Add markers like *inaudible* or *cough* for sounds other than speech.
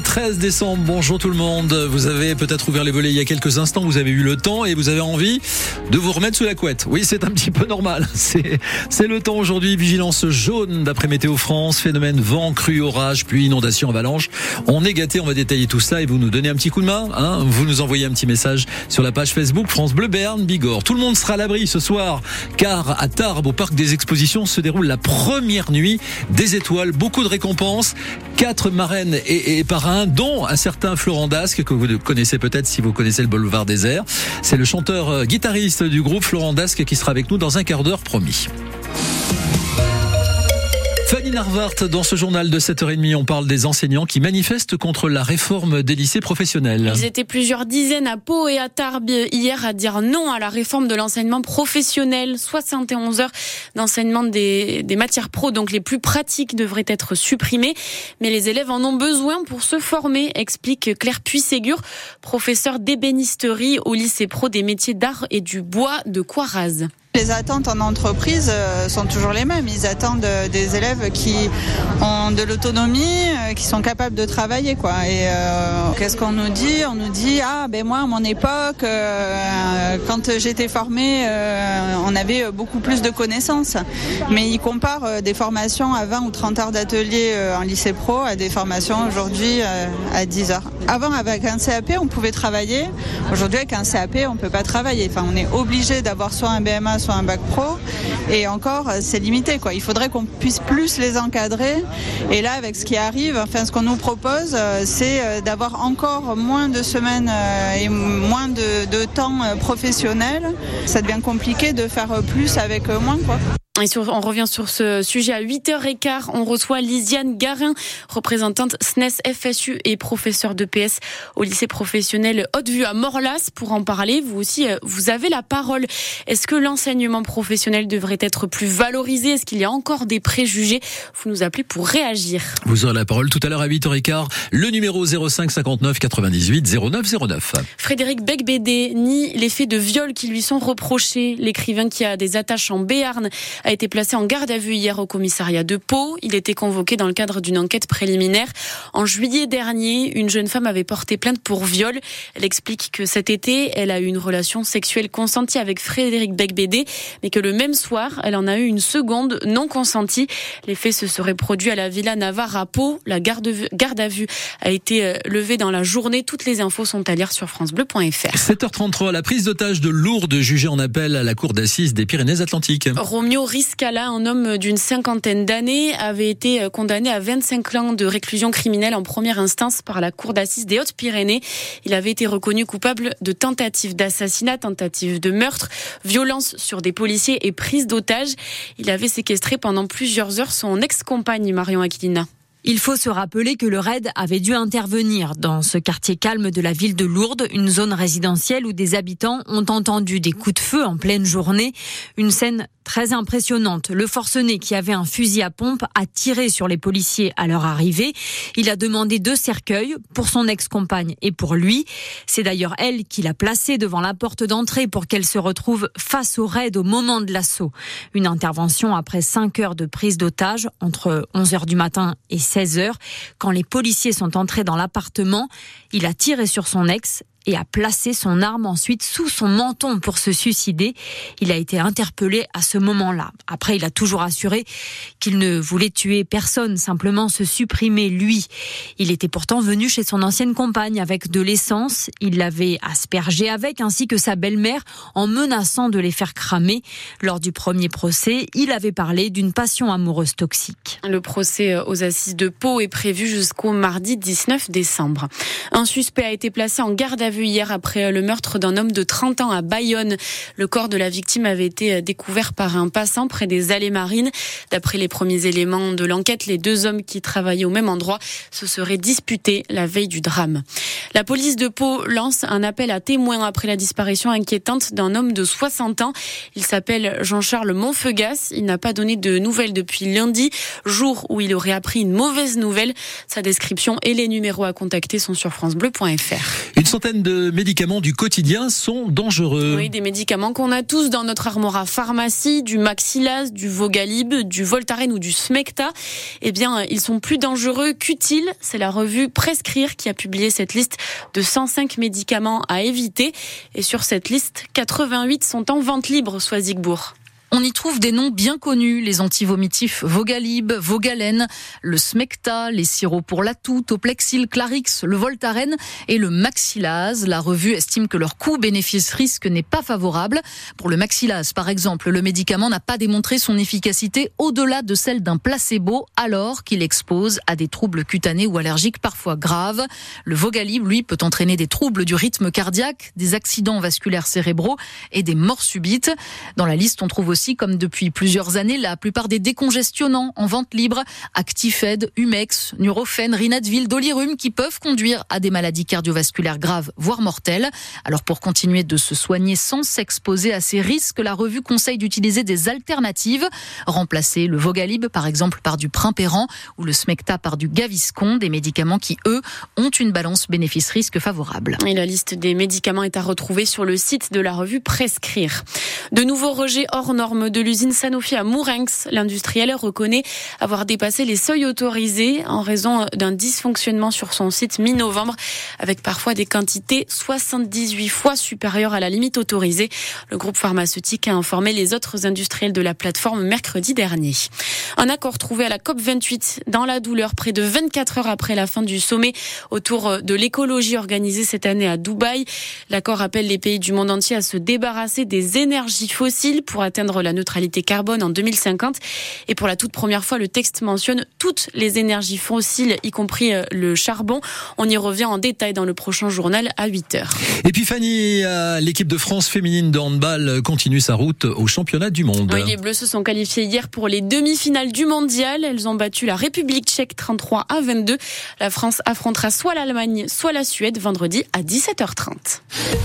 Lundi 13 décembre, bonjour tout le monde. Vous avez peut-être ouvert les volets il y a quelques instants, vous avez eu le temps et vous avez envie de vous remettre sous la couette. Oui, c'est un petit peu normal. *laughs* C'est le temps aujourd'hui. Vigilance jaune d'après Météo France. Phénomène vent, crue, orage, pluie, inondation, avalanche. On est gâté, on va détailler tout ça et vous nous donnez un petit coup de main. Hein vous nous envoyez un petit message sur la page Facebook France Bleu Berne Bigorre. Tout le monde sera à l'abri ce soir car à Tarbes, au parc des expositions, se déroule la première nuit des étoiles. Beaucoup de récompenses. Quatre marraines et, et parrains, dont un certain Florent Dasque, que vous connaissez peut-être si vous connaissez le boulevard désert. C'est le chanteur euh, guitariste du groupe Florent Dasque qui sera avec nous dans un quart d'heure promis. Fanny Narvart, dans ce journal de 7h30, on parle des enseignants qui manifestent contre la réforme des lycées professionnels. Ils étaient plusieurs dizaines à Pau et à Tarbes hier à dire non à la réforme de l'enseignement professionnel. 71 heures d'enseignement des, des matières pro, donc les plus pratiques, devraient être supprimées. Mais les élèves en ont besoin pour se former, explique Claire Puisségur, professeure d'ébénisterie au lycée pro des métiers d'art et du bois de Coiraz. Les attentes en entreprise euh, sont toujours les mêmes. Ils attendent euh, des élèves qui ont de l'autonomie, euh, qui sont capables de travailler. Quoi. Et qu'est-ce qu'on nous dit? On nous dit ah ben moi à mon époque, quand j'étais formée, on avait beaucoup plus de connaissances. Mais ils comparent des formations à 20 ou 30 heures d'atelier en lycée pro à des formations aujourd'hui à 10 heures. Avant avec un CAP on pouvait travailler. Aujourd'hui avec un CAP on peut pas travailler. Enfin on est obligé d'avoir soit un BMA soit un bac pro. Et encore, c'est limité. Quoi. Il faudrait qu'on puisse plus les encadrer. Et là, avec ce qui arrive, enfin, ce qu'on nous propose, c'est d'avoir encore moins de semaines et moins de, de temps professionnel. Ça devient compliqué de faire plus avec moins. Quoi. Et sur, on revient sur ce sujet à 8h15. On reçoit Lisiane Garin, représentante SNES FSU et professeure de PS au lycée professionnel Haute-Vue à Morlas. Pour en parler, vous aussi, vous avez la parole. Est-ce que l'enseignement professionnel devrait être plus valorisé? Est-ce qu'il y a encore des préjugés? Vous nous appelez pour réagir. Vous aurez la parole tout à l'heure à 8h15. Le numéro 05 59 98 09 09. Frédéric Becbédé nie les faits de viol qui lui sont reprochés. L'écrivain qui a des attaches en Béarn a été placé en garde à vue hier au commissariat de Pau. Il était convoqué dans le cadre d'une enquête préliminaire. En juillet dernier, une jeune femme avait porté plainte pour viol. Elle explique que cet été, elle a eu une relation sexuelle consentie avec Frédéric Becbédé, mais que le même soir, elle en a eu une seconde non consentie. Les faits se seraient produits à la Villa Navarre à Pau. La garde, garde à vue a été levée dans la journée. Toutes les infos sont à lire sur francebleu.fr. 7h33, la prise d'otage de Lourdes jugée en appel à la cour d'assises des Pyrénées-Atlantiques. Romeo Riscala, un homme d'une cinquantaine d'années, avait été condamné à 25 ans de réclusion criminelle en première instance par la cour d'assises des Hautes-Pyrénées. Il avait été reconnu coupable de tentative d'assassinat, tentative de meurtre, violence sur des policiers et prise d'otage. Il avait séquestré pendant plusieurs heures son ex-compagne Marion Aquilina. Il faut se rappeler que le raid avait dû intervenir dans ce quartier calme de la ville de Lourdes, une zone résidentielle où des habitants ont entendu des coups de feu en pleine journée. Une scène très impressionnante. Le forcené qui avait un fusil à pompe a tiré sur les policiers à leur arrivée. Il a demandé deux cercueils pour son ex-compagne et pour lui. C'est d'ailleurs elle qui l'a placé devant la porte d'entrée pour qu'elle se retrouve face au raid au moment de l'assaut. Une intervention après cinq heures de prise d'otage entre 11 heures du matin et 16 heures. Quand les policiers sont entrés dans l'appartement, il a tiré sur son ex et a placé son arme ensuite sous son menton pour se suicider. Il a été interpellé à ce moment-là. Après, il a toujours assuré qu'il ne voulait tuer personne, simplement se supprimer lui. Il était pourtant venu chez son ancienne compagne avec de l'essence. Il l'avait aspergé avec, ainsi que sa belle-mère, en menaçant de les faire cramer. Lors du premier procès, il avait parlé d'une passion amoureuse toxique. Le procès aux assises de Pau est prévu jusqu'au mardi 19 décembre. Un suspect a été placé en garde à vue hier après le meurtre d'un homme de 30 ans à Bayonne. Le corps de la victime avait été découvert par un passant près des allées marines. D'après les premiers éléments de l'enquête, les deux hommes qui travaillaient au même endroit se seraient disputés la veille du drame. La police de Pau lance un appel à témoins après la disparition inquiétante d'un homme de 60 ans. Il s'appelle Jean-Charles Montfeugas. Il n'a pas donné de nouvelles depuis lundi, jour où il aurait appris une mauvaise nouvelle. Sa description et les numéros à contacter sont sur francebleu.fr. Une centaine de médicaments du quotidien sont dangereux. Oui, des médicaments qu'on a tous dans notre armoire à pharmacie, du Maxillas, du Vogalib, du Voltaren ou du Smecta. Eh bien, ils sont plus dangereux qu'utiles. C'est la revue Prescrire qui a publié cette liste de 105 médicaments à éviter. Et sur cette liste, 88 sont en vente libre, soit Zigbourg. On y trouve des noms bien connus, les antivomitifs Vogalib, Vogalène, le Smecta, les sirops pour la toux, Toplexil, Clarix, le Voltaren et le Maxilase. La revue estime que leur coût bénéfice-risque n'est pas favorable. Pour le Maxilase, par exemple, le médicament n'a pas démontré son efficacité au-delà de celle d'un placebo alors qu'il expose à des troubles cutanés ou allergiques parfois graves. Le Vogalib, lui, peut entraîner des troubles du rythme cardiaque, des accidents vasculaires cérébraux et des morts subites. Dans la liste, on trouve aussi comme depuis plusieurs années, la plupart des décongestionnants en vente libre, Actifed, Humex, Nurofen, Rinadville, Dolirum, qui peuvent conduire à des maladies cardiovasculaires graves, voire mortelles. Alors pour continuer de se soigner sans s'exposer à ces risques, la revue conseille d'utiliser des alternatives, remplacer le Vogalib par exemple par du Primpéran ou le Smecta par du Gaviscon, des médicaments qui eux ont une balance bénéfice-risque favorable. Et la liste des médicaments est à retrouver sur le site de la revue Prescrire. De nouveaux rejets hors normes de l'usine Sanofi à Mourinx. L'industriel reconnaît avoir dépassé les seuils autorisés en raison d'un dysfonctionnement sur son site mi-novembre, avec parfois des quantités 78 fois supérieures à la limite autorisée. Le groupe pharmaceutique a informé les autres industriels de la plateforme mercredi dernier. Un accord trouvé à la COP28 dans la douleur près de 24 heures après la fin du sommet autour de l'écologie organisée cette année à Dubaï. L'accord appelle les pays du monde entier à se débarrasser des énergies fossiles pour atteindre la neutralité carbone en 2050. Et pour la toute première fois, le texte mentionne toutes les énergies fossiles, y compris euh, le charbon. On y revient en détail dans le prochain journal à 8 heures. Et puis Fanny, euh, l'équipe de France féminine de handball continue sa route au championnat du monde. Oui, les Bleus se sont qualifiés hier pour les demi-finales du mondial. Elles ont battu la République tchèque 33 à 22. La France affrontera soit l'Allemagne, soit la Suède vendredi à 17h30.